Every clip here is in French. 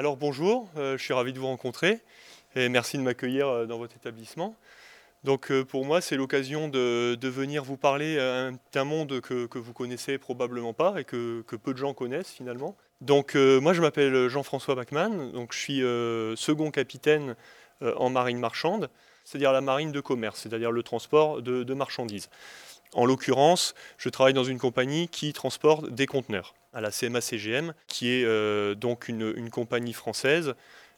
Alors bonjour, je suis ravi de vous rencontrer et merci de m'accueillir dans votre établissement. Donc pour moi, c'est l'occasion de, venir vous parler d'un monde que, vous connaissez probablement pas et que, peu de gens connaissent finalement. Donc moi, je m'appelle Jean-François Bachmann, donc je suis second capitaine en marine marchande, c'est-à-dire la marine de commerce, c'est-à-dire le transport de marchandises. En l'occurrence, je travaille dans une compagnie qui transporte des conteneurs à la CMA-CGM, qui est euh, donc une, compagnie française,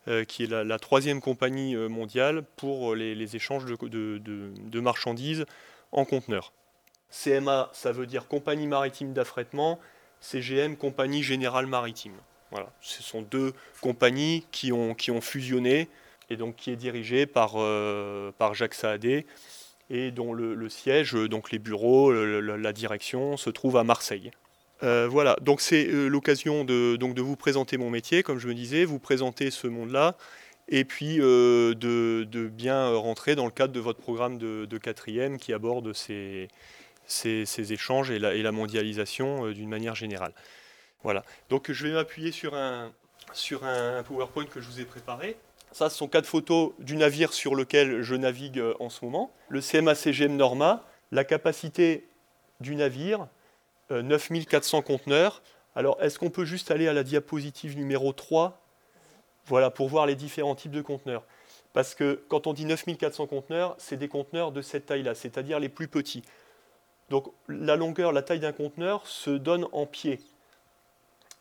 euh, qui est la, troisième compagnie euh, mondiale pour les, échanges de, marchandises en conteneurs. CMA, ça veut dire Compagnie maritime d'affrètement, CGM, Compagnie générale maritime. Voilà. Ce sont deux compagnies qui ont, fusionné et donc qui est dirigée par Jacques Saadé, et dont le, siège, euh, donc les bureaux, la direction, se trouve à Marseille. Euh, voilà, donc c'est euh, l'occasion de, de vous présenter mon métier, comme je me disais, vous présenter ce monde-là, et puis de, bien rentrer dans le cadre de votre programme de, quatrième qui aborde ces, ces, échanges et la, et la mondialisation d'une manière générale. Voilà, donc je vais m'appuyer sur un, sur un PowerPoint que je vous ai préparé. Ça, ce sont quatre photos du navire sur lequel je navigue euh, en ce moment. Le CMA-CGM Norma, la capacité du navire, 9400 euh, conteneurs. Alors, est-ce qu'on peut juste aller à la diapositive numéro 3 Voilà, pour voir les différents types de conteneurs. Parce que quand on dit 9400 conteneurs, c'est des conteneurs de cette taille-là, c'est-à-dire les plus petits. Donc, la longueur, la taille d'un conteneur se donne en pieds.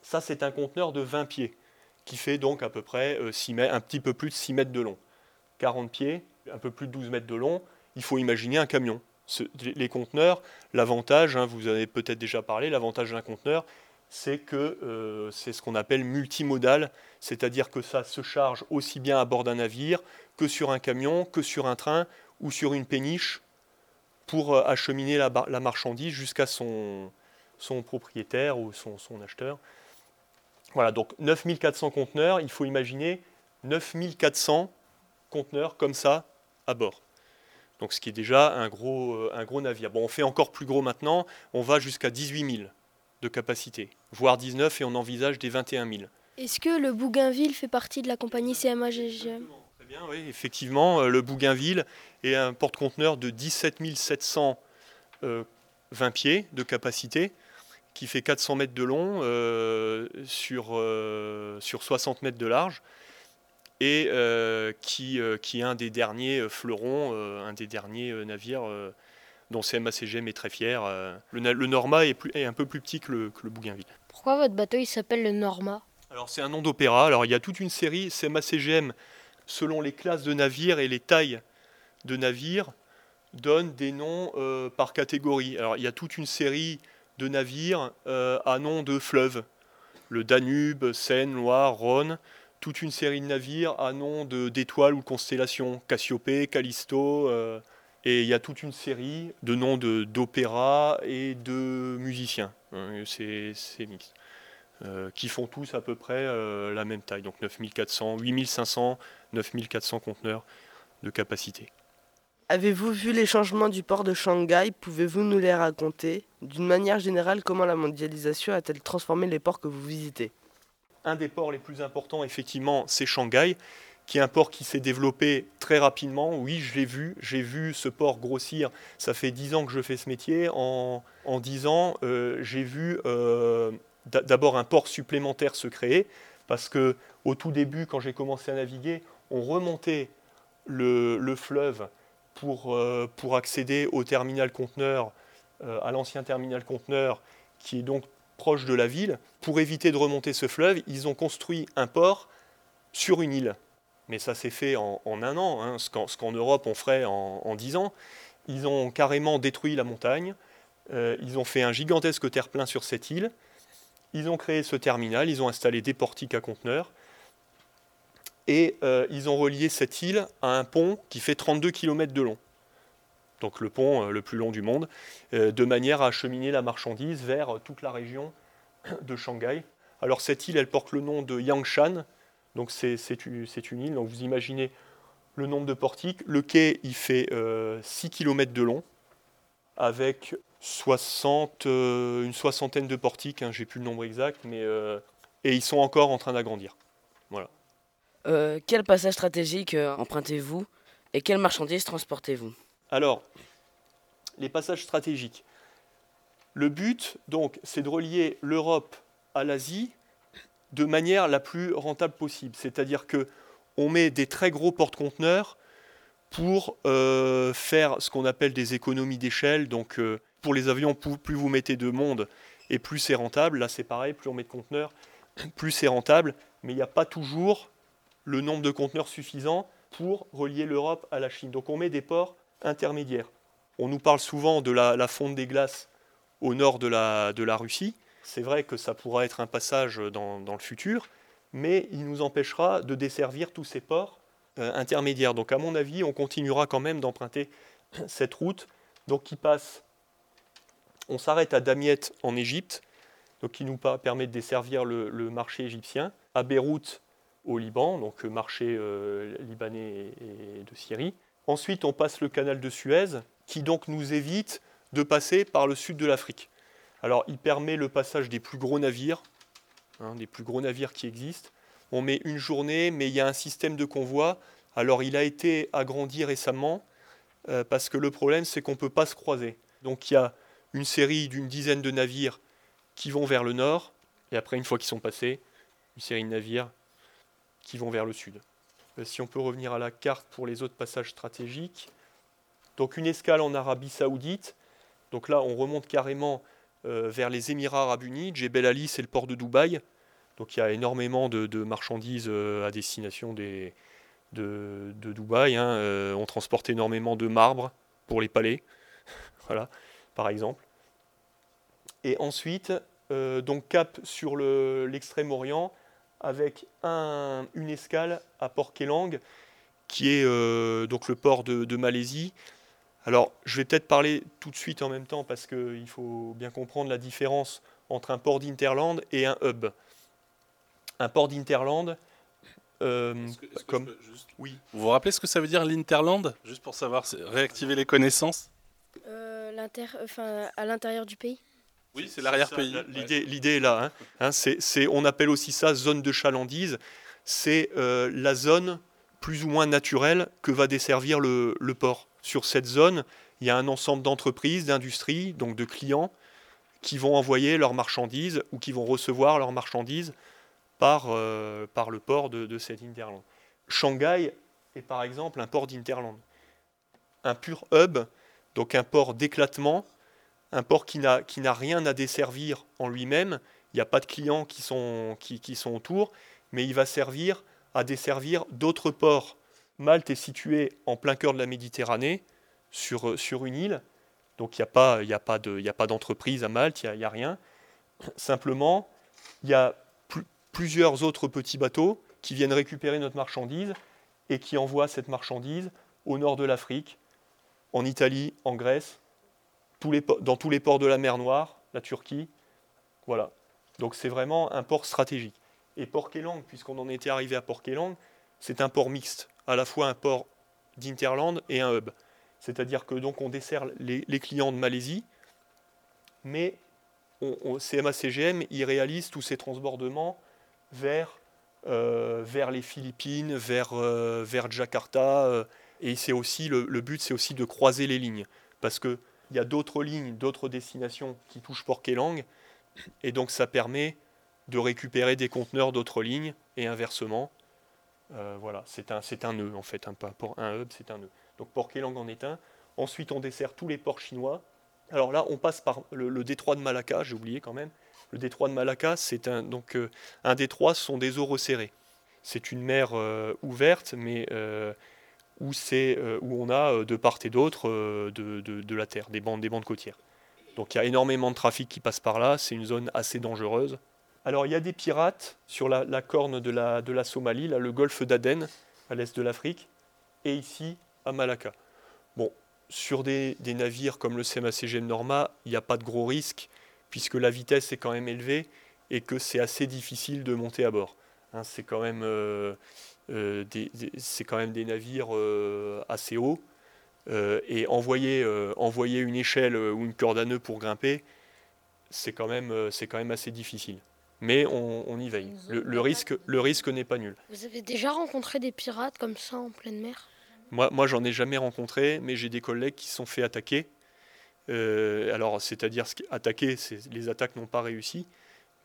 Ça, c'est un conteneur de 20 pieds qui fait donc à peu près 6 euh, un petit peu plus de 6 mètres de long. 40 pieds, un peu plus de 12 mètres de long, il faut imaginer un camion. les conteneurs, l'avantage, hein, vous avez peut-être déjà parlé, l'avantage d'un conteneur, c'est que euh, c'est ce qu'on appelle multimodal, c'est-à-dire que ça se charge aussi bien à bord d'un navire que sur un camion, que sur un train ou sur une péniche pour euh, acheminer la, marchandise jusqu'à son propriétaire ou son acheteur. Voilà, donc 9400 conteneurs, il faut imaginer 9400 conteneurs comme ça à bord. Donc ce qui est déjà un gros, euh, un gros navire. Bon, on fait encore plus gros maintenant, on va jusqu'à 18 000 de capacité, voire 19 et on envisage des 21 000. Est-ce que le Bougainville fait partie de la compagnie CMA-GGM Très bien, oui, effectivement, euh, le Bougainville est un porte-conteneur de 17 720 euh, pieds de capacité qui fait 400 mètres de long euh, sur, euh, sur 60 mètres de large et euh, qui, qui est un des derniers fleurons, un des derniers navires dont CMA-CGM est très fier. Le, le Norma est, plus, est, un peu plus petit que le, que le Bougainville. Pourquoi votre bateau il s'appelle le Norma? Alors c'est un nom d'opéra. Alors il y a toute une série CMA-CGM selon les classes de navires et les tailles de navires donne des noms par catégorie. Alors il y a toute une série de navires euh, à nom de fleuves. Le Danube, Seine, Loire, Rhône, toute une série de navires à nom d'étoiles ou constellations, Cassiopée, Callisto, euh, et il y a toute une série de noms d'opéras et de musiciens. Hein, c'est mixte. Euh, qui font tous à peu près la même taille, donc 9400, 8500, 9400 conteneurs de capacité. Avez-vous vu les changements du port de Shanghai? Pouvez-vous nous les raconter? D'une manière générale, comment la mondialisation a-t-elle transformé les ports que vous visitez? Un des ports les plus importants, effectivement, c'est Shanghai, qui est un port qui s'est développé très rapidement. Oui, je l'ai vu, j'ai vu ce port grossir. Ça fait dix ans que je fais ce métier. En, dix ans, euh, j'ai vu euh, d'abord un port supplémentaire se créer, parce que au tout début, quand j'ai commencé à naviguer, on remontait le fleuve pour, euh, pour accéder au terminal conteneur, euh, à l'ancien terminal conteneur qui est donc proche de la ville. Pour éviter de remonter ce fleuve, ils ont construit un port sur une île. Mais ça s'est fait en, un an, hein, ce qu'en Europe on ferait en, dix ans. Ils ont carrément détruit la montagne, euh, ils ont fait un gigantesque terre-plein sur cette île, ils ont créé ce terminal, ils ont installé des portiques à conteneurs, et euh, ils ont relié cette île à un pont qui fait 32 km de long, donc le pont euh, le plus long du monde, euh, de manière à acheminer la marchandise vers toute la région de Shanghai. Alors cette île, elle porte le nom de Yangshan, donc c'est une île, donc vous imaginez le nombre de portiques. Le quai, il fait 6 km de long, avec 60, une soixantaine de portiques, hein, j'ai plus le nombre exact, mais, et ils sont encore en train d'agrandir. Voilà. Euh, quel passage stratégique euh, empruntez-vous et quelles marchandises transportez-vous? Alors, les passages stratégiques. Le but, donc, c'est de relier l'Europe à l'Asie de manière la plus rentable possible. C'est-à-dire que on met des très gros porte-conteneurs pour euh, faire ce qu'on appelle des économies d'échelle. Donc, pour les avions, plus vous mettez de monde et plus c'est rentable. Là, c'est pareil, plus on met de conteneurs, plus c'est rentable. Mais il n'y a pas toujours le nombre de conteneurs suffisant pour relier l'Europe à la Chine. Donc, on met des ports intermédiaires. On nous parle souvent de la, fonte des glaces au nord de la, Russie. C'est vrai que ça pourra être un passage dans, le futur, mais il nous empêchera de desservir tous ces ports euh, intermédiaires. Donc à mon avis, on continuera quand même d'emprunter cette route, donc qui passe, on s'arrête à Damiette en Égypte, donc qui nous permet de desservir le, marché égyptien, à Beyrouth au Liban, donc marché euh, libanais et de Syrie. Ensuite, on passe le canal de Suez, qui donc nous évite de passer par le sud de l'Afrique. Alors, il permet le passage des plus gros navires, hein, des plus gros navires qui existent. On met une journée, mais il y a un système de convoi. Alors, il a été agrandi récemment, euh, parce que le problème, c'est qu'on ne peut pas se croiser. Donc, il y a une série d'une dizaine de navires qui vont vers le nord, et après, une fois qu'ils sont passés, une série de navires qui vont vers le sud. Euh, si on peut revenir à la carte pour les autres passages stratégiques. Donc une escale en Arabie Saoudite. Donc là, on remonte carrément euh, vers les Émirats Arabes Unis. Jebel Ali, c'est le port de Dubaï. Donc il y a énormément de, marchandises euh, à destination des, de, Dubaï. Hein. on transporte énormément de marbre pour les palais, voilà, par exemple. Et ensuite, donc cap sur l'extrême-orient, avec un, une escale à Port Kelang, qui est euh, donc le port de, Malaisie. Alors, je vais peut-être parler tout de suite en même temps parce qu'il faut bien comprendre la différence entre un port d'Interland et un hub. Un port d'Interland, euh, comme... Oui. Vous vous rappelez ce que ça veut dire l'Interland? Juste pour savoir, réactiver les connaissances euh, À l'intérieur du pays oui, c'est l'arrière-pays. L'idée, est là. Hein. Hein, c'est, on appelle aussi ça zone de chalandise. C'est euh, la zone plus ou moins naturelle que va desservir le, port. Sur cette zone, il y a un ensemble d'entreprises, d'industries, donc de clients, qui vont envoyer leurs marchandises ou qui vont recevoir leurs marchandises par, euh, par le port de, de cet Interland. Shanghai est par exemple un port d'Interland. Un pur hub, donc un port d'éclatement un port qui n'a, rien à desservir en lui-même, il n'y a pas de clients qui sont, autour, mais il va servir à desservir d'autres ports. Malte est situé en plein cœur de la Méditerranée, sur, une île, donc il n'y a pas d'entreprise à Malte, il n'y a, rien. Simplement, il y a plusieurs autres petits bateaux qui viennent récupérer notre marchandise et qui envoient cette marchandise au nord de l'Afrique, en Italie, en Grèce, dans tous les ports de la mer Noire, la Turquie. Voilà. Donc c'est vraiment un port stratégique. Et Port Kelang, puisqu'on en était arrivé à Port Kelang, c'est un port mixte, à la fois un port d'Interland et un hub. C'est-à-dire que donc on dessert les, clients de Malaisie, mais on, CMA-CGM, il réalise tous ces transbordements vers, euh, vers les Philippines, vers, euh, vers Jakarta, euh, et c'est aussi le, le but, c'est aussi de croiser les lignes, parce que il y a d'autres lignes, d'autres destinations qui touchent Port Kelang, et donc ça permet de récupérer des conteneurs d'autres lignes, et inversement. Euh, voilà, c'est un, un nœud en fait, un, un hub, c'est un nœud. Donc Port Kelang en est un. Ensuite, on dessert tous les ports chinois. Alors là, on passe par le, détroit de Malacca, j'ai oublié quand même. Le détroit de Malacca, c'est un, euh, un détroit, ce sont des eaux resserrées. C'est une mer euh, ouverte, mais où, euh, où on a euh, de part et d'autre euh, de, la terre, des bandes, des bandes côtières. Donc il y a énormément de trafic qui passe par là, c'est une zone assez dangereuse. Alors il y a des pirates sur la, corne de la, de la Somalie, là, le golfe d'Aden, à l'est de l'Afrique, et ici à Malacca. Bon, sur des, navires comme le CMA-CGM Norma, il n'y a pas de gros risques, puisque la vitesse est quand même élevée et que c'est assez difficile de monter à bord. Hein, c'est quand même euh, c'est quand même des navires euh, assez hauts. Euh, et envoyer, envoyer une échelle ou une corde à nœud pour grimper, c'est quand, même, quand même assez difficile. mais on, y veille. Le, risque, le risque n'est pas nul. Vous avez déjà rencontré des pirates comme ça en pleine mer? Moi, moi j'en ai jamais rencontré, mais j'ai des collègues qui se sont fait attaquer. Euh, alors, c'est-à-dire attaquer, les attaques n'ont pas réussi,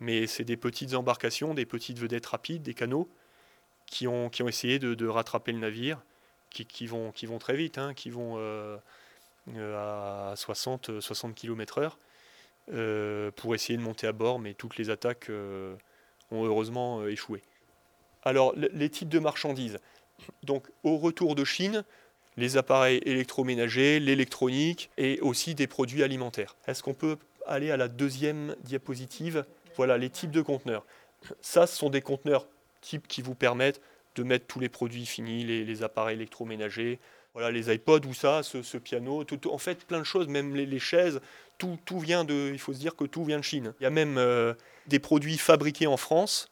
mais c'est des petites embarcations, des petites vedettes rapides, des canaux, qui ont, qui ont essayé de, rattraper le navire, qui, qui, vont, qui vont très vite, hein, qui vont euh, euh, à 60, 60 km/h. Pour essayer de monter à bord, mais toutes les attaques euh, ont heureusement échoué. Alors, les types de marchandises. Donc, au retour de Chine, les appareils électroménagers, l'électronique et aussi des produits alimentaires. Est-ce qu'on peut aller à la deuxième diapositive? Voilà, les types de conteneurs. Ça, ce sont des conteneurs types qui vous permettent de mettre tous les produits finis, les appareils électroménagers, voilà, les iPods ou ça, ce, piano, en fait plein de choses, même les, chaises, tout, tout, vient de, il faut se dire que tout vient de Chine. Il y a même euh, des produits fabriqués en France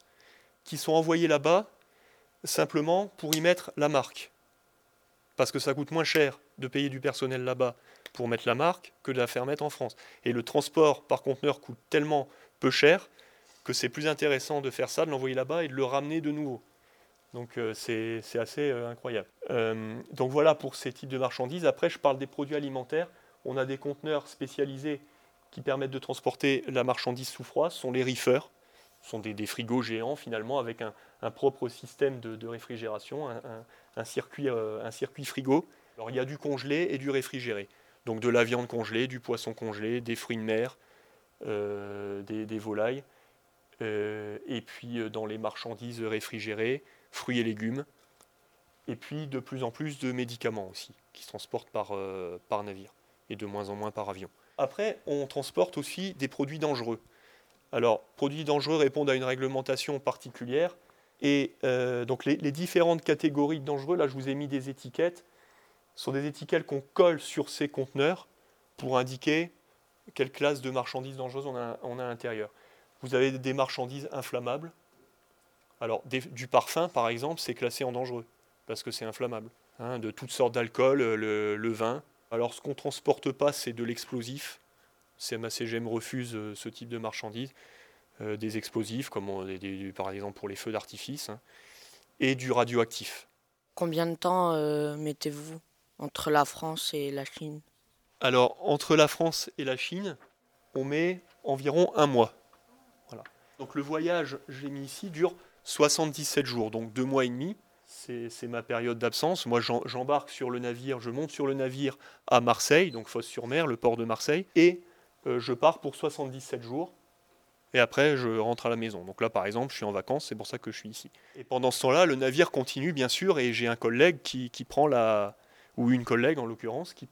qui sont envoyés là-bas simplement pour y mettre la marque. Parce que ça coûte moins cher de payer du personnel là-bas pour mettre la marque que de la faire mettre en France. Et le transport par conteneur coûte tellement peu cher que c'est plus intéressant de faire ça, de l'envoyer là-bas et de le ramener de nouveau. Donc euh, c'est assez euh, incroyable. Euh, donc voilà pour ces types de marchandises. Après, je parle des produits alimentaires. On a des conteneurs spécialisés qui permettent de transporter la marchandise sous froid. Ce sont les reefers. Ce sont des, frigos géants finalement avec un, propre système de, réfrigération, un, circuit, un circuit frigo. Alors il y a du congelé et du réfrigéré. Donc de la viande congelée, du poisson congelé, des fruits de mer, des, des, volailles. Et puis dans les marchandises réfrigérées, fruits et légumes, et puis de plus en plus de médicaments aussi, qui se transportent par, euh, par navire, et de moins en moins par avion. Après, on transporte aussi des produits dangereux. Alors, produits dangereux répondent à une réglementation particulière, et euh, donc les, différentes catégories de dangereux, là je vous ai mis des étiquettes, sont des étiquettes qu'on colle sur ces conteneurs pour indiquer quelle classe de marchandises dangereuses on a à l'intérieur. Vous avez des marchandises inflammables, alors, du parfum, par exemple, c'est classé en dangereux, parce que c'est inflammable. Hein, de toutes sortes d'alcool, euh, le, vin. Alors, ce qu'on ne transporte pas, c'est de l'explosif. CMACGM refuse euh, ce type de marchandises. Euh, des explosifs, comme par exemple pour les feux d'artifice, hein, et du radioactif. Combien de temps mettez-vous entre la France et la Chine? Alors, entre la France et la Chine, on met environ un mois. Donc le voyage, j'ai mis ici, dure 77 jours, donc deux mois et demi. C'est ma période d'absence. Moi, j'embarque sur le navire, je monte sur le navire à Marseille, donc Fosse-sur-Mer, le port de Marseille, et euh, je pars pour 77 jours. Et après, je rentre à la maison. Donc là, par exemple, je suis en vacances, c'est pour ça que je suis ici. Et pendant ce temps-là, le navire continue, bien sûr, et j'ai un collègue qui, prend la, ou une collègue en l'occurrence, qui,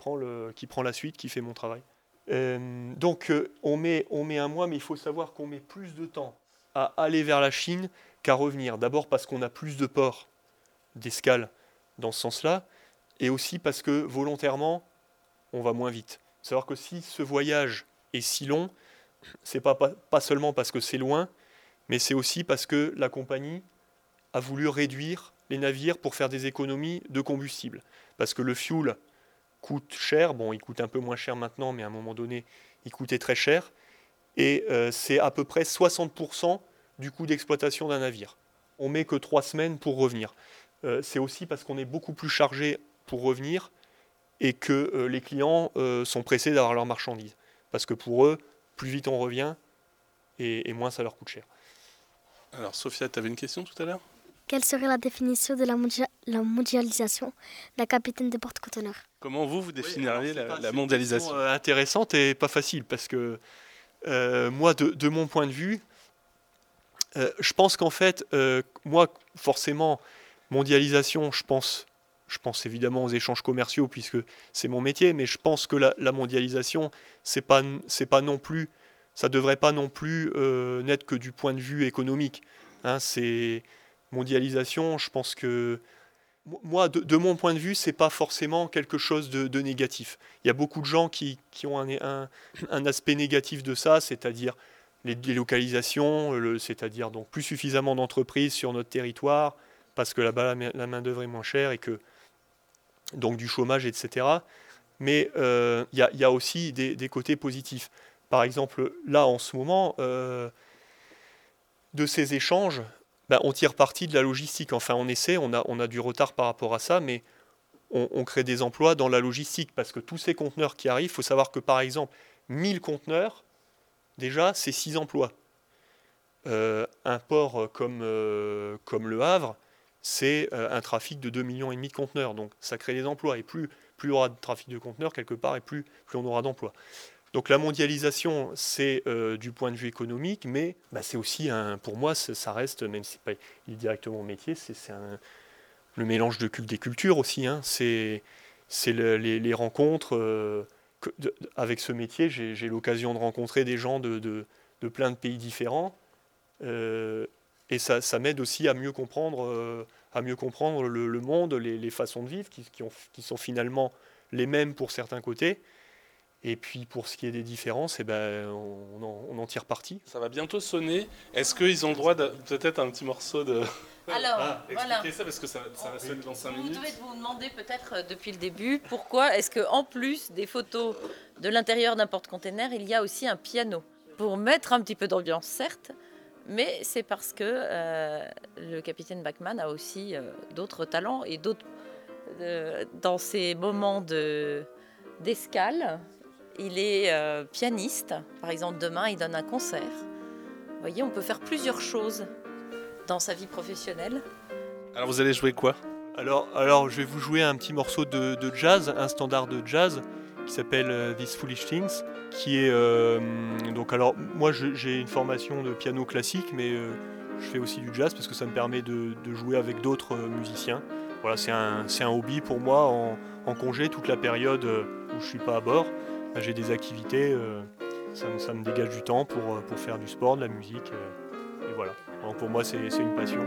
qui prend la suite, qui fait mon travail. Euh, donc euh, on, met, on met un mois, mais il faut savoir qu'on met plus de temps à aller vers la Chine qu'à revenir. D'abord parce qu'on a plus de ports d'escale dans ce sens-là, et aussi parce que volontairement, on va moins vite. Savoir que si ce voyage est si long, c'est pas, pas, pas seulement parce que c'est loin, mais c'est aussi parce que la compagnie a voulu réduire les navires pour faire des économies de combustible. Parce que le fuel coûte cher, bon, il coûte un peu moins cher maintenant, mais à un moment donné, il coûtait très cher. Et euh, c'est à peu près 60% du coût d'exploitation d'un navire. On met que trois semaines pour revenir. Euh, c'est aussi parce qu'on est beaucoup plus chargé pour revenir et que euh, les clients sont pressés d'avoir leurs marchandises. Parce que pour eux, plus vite on revient et, moins ça leur coûte cher. Alors Sophia, tu avais une question tout à l'heure? Quelle serait la définition de la, la mondialisation d'un capitaine de porte-conteneurs? Comment vous, vous définiriez la, mondialisation? Intéressante et pas facile parce que moi, de, mon point de vue, euh, je pense qu'en fait, euh, moi, forcément, mondialisation, je pense, je pense évidemment aux échanges commerciaux puisque c'est mon métier, mais je pense que la, mondialisation, c'est pas, c'est pas non plus, ça devrait pas non plus euh, n'être que du point de vue économique. Hein, c'est mondialisation, je pense que moi, de, mon point de vue, c'est pas forcément quelque chose de, négatif. Il y a beaucoup de gens qui, qui ont un, un aspect négatif de ça, c'est-à-dire les délocalisations, c'est-à-dire donc plus suffisamment d'entreprises sur notre territoire, parce que là-bas la main-d'œuvre est moins chère et que donc du chômage, etc. Mais euh, il y, a aussi des, côtés positifs. Par exemple, là en ce moment, euh, de ces échanges, bah, on tire parti de la logistique. Enfin, on essaie, on a, on a du retard par rapport à ça, mais on, crée des emplois dans la logistique parce que tous ces conteneurs qui arrivent, il faut savoir que par exemple, 1000 conteneurs, déjà, c'est 6 emplois. Euh, un port comme, euh, comme le Havre, c'est euh, un trafic de 2,5 millions de conteneurs. Donc ça crée des emplois. Et plus, plus il y aura de trafic de conteneurs quelque part, et plus, plus on aura d'emplois. Donc la mondialisation, c'est du point de vue économique, mais bah, c'est aussi, pour moi, ça reste, même si pas directement mon métier, c'est le mélange de, des cultures aussi. Hein. C'est les, rencontres. avec ce métier, j'ai l'occasion de rencontrer des gens de, plein de pays différents. Euh, et ça, m'aide aussi à mieux comprendre, euh, le, monde, les, façons de vivre qui, sont finalement les mêmes pour certains côtés. Et puis pour ce qui est des différences, eh ben, on, en, on en tire parti. Ça va bientôt sonner. Est-ce qu'ils ont le droit de peut-être un petit morceau de... Alors, ah, voilà. ça parce que ça, ça va sonner dans 5 minutes. Vous devez vous demander peut-être euh, depuis le début pourquoi est-ce qu'en plus des photos de l'intérieur d'un porte-container, il y a aussi un piano. Pour mettre un petit peu d'ambiance, certes, mais c'est parce que euh, le capitaine Bachmann a aussi euh, d'autres talents et d'autres. Euh, dans ces moments de, d'escale, il est pianiste. Par exemple, demain, il donne un concert. Vous voyez, on peut faire plusieurs choses dans sa vie professionnelle. Alors, vous allez jouer quoi? Alors, alors, je vais vous jouer un petit morceau de, de jazz, un standard de jazz qui s'appelle These Foolish Things qui est euh, donc alors moi j'ai une formation de piano classique mais euh, je fais aussi du jazz parce que ça me permet de, jouer avec d'autres euh, musiciens. Voilà, c'est un, un, hobby pour moi en, congé toute la période où je suis pas à bord. J'ai des activités, ça, ça, me dégage du temps pour, pour faire du sport, de la musique. et voilà. Pour moi c'est une passion.